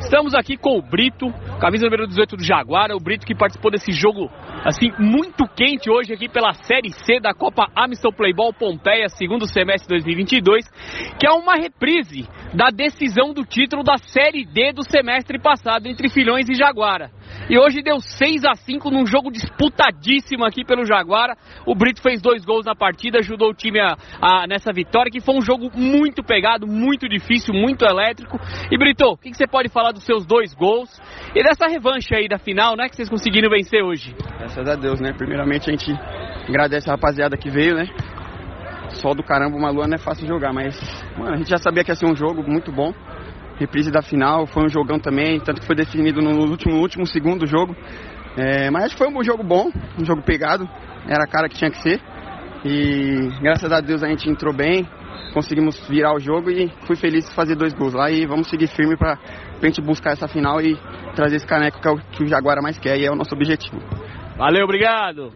Estamos aqui com o Brito, camisa número 18 do Jaguar, o Brito que participou desse jogo assim muito quente hoje aqui pela Série C da Copa Amistel Playball Pompeia, segundo semestre 2022, que é uma reprise da decisão do título da Série D do semestre passado entre Filhões e Jaguara. E hoje deu 6 a 5 num jogo disputadíssimo aqui pelo Jaguara. O Brito fez dois gols na partida, ajudou o time a, a, nessa vitória, que foi um jogo muito pegado, muito difícil, muito elétrico. E Brito, o que, que, você pode falar dos seus dois gols e dessa revanche aí da final, né, que vocês conseguiram vencer hoje? Graças a Deus, né? Primeiramente a gente agradece a rapaziada que veio, né? Sol do caramba, uma lua não é fácil jogar, mas mano, a gente já sabia que ia ser um jogo muito bom reprise da final, foi um jogão também, tanto que foi definido no último, último segundo do jogo. É, mas acho que foi um jogo bom, um jogo pegado, era a cara que tinha que ser. E graças a Deus a gente entrou bem, conseguimos virar o jogo e fui feliz de fazer dois gols lá. E vamos seguir firme para a gente buscar essa final e trazer esse caneco que é o que o Jaguara mais quer e é o nosso objetivo. Valeu, obrigado!